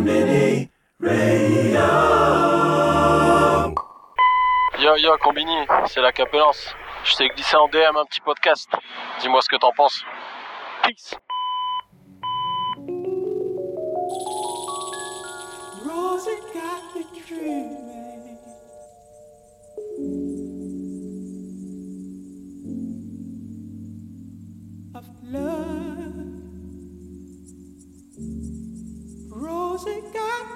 Mini Radio. Yo yo Combini, c'est la Capelance. Je t'ai glissé en DM un petit podcast. Dis-moi ce que t'en penses. Peace. Rosie got.